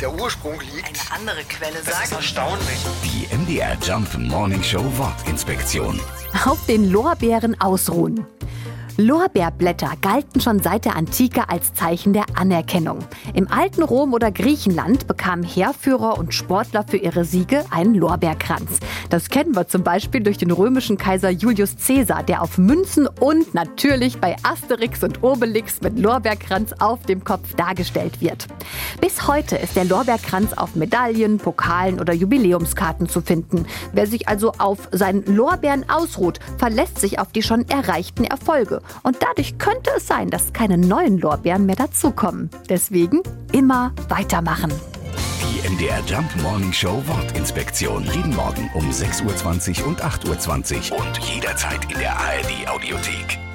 der Ursprung liegt. Eine andere Quelle Das ist sagt. erstaunlich. Die MDR Jump Morning Show Wortinspektion. Auf den Lorbeeren ausruhen. Lorbeerblätter galten schon seit der Antike als Zeichen der Anerkennung. Im alten Rom oder Griechenland bekamen Heerführer und Sportler für ihre Siege einen Lorbeerkranz. Das kennen wir zum Beispiel durch den römischen Kaiser Julius Caesar, der auf Münzen und natürlich bei Asterix und Obelix mit Lorbeerkranz auf dem Kopf dargestellt wird. Bis heute ist der Lorbeerkranz auf Medaillen, Pokalen oder Jubiläumskarten zu finden. Wer sich also auf seinen Lorbeeren ausruht, verlässt sich auf die schon erreichten Erfolge. Und dadurch könnte es sein, dass keine neuen Lorbeeren mehr dazukommen. Deswegen immer weitermachen. Die MDR Jump Morning Show Wortinspektion. Jeden Morgen um 6.20 Uhr und 8.20 Uhr und jederzeit in der ARD Audiothek.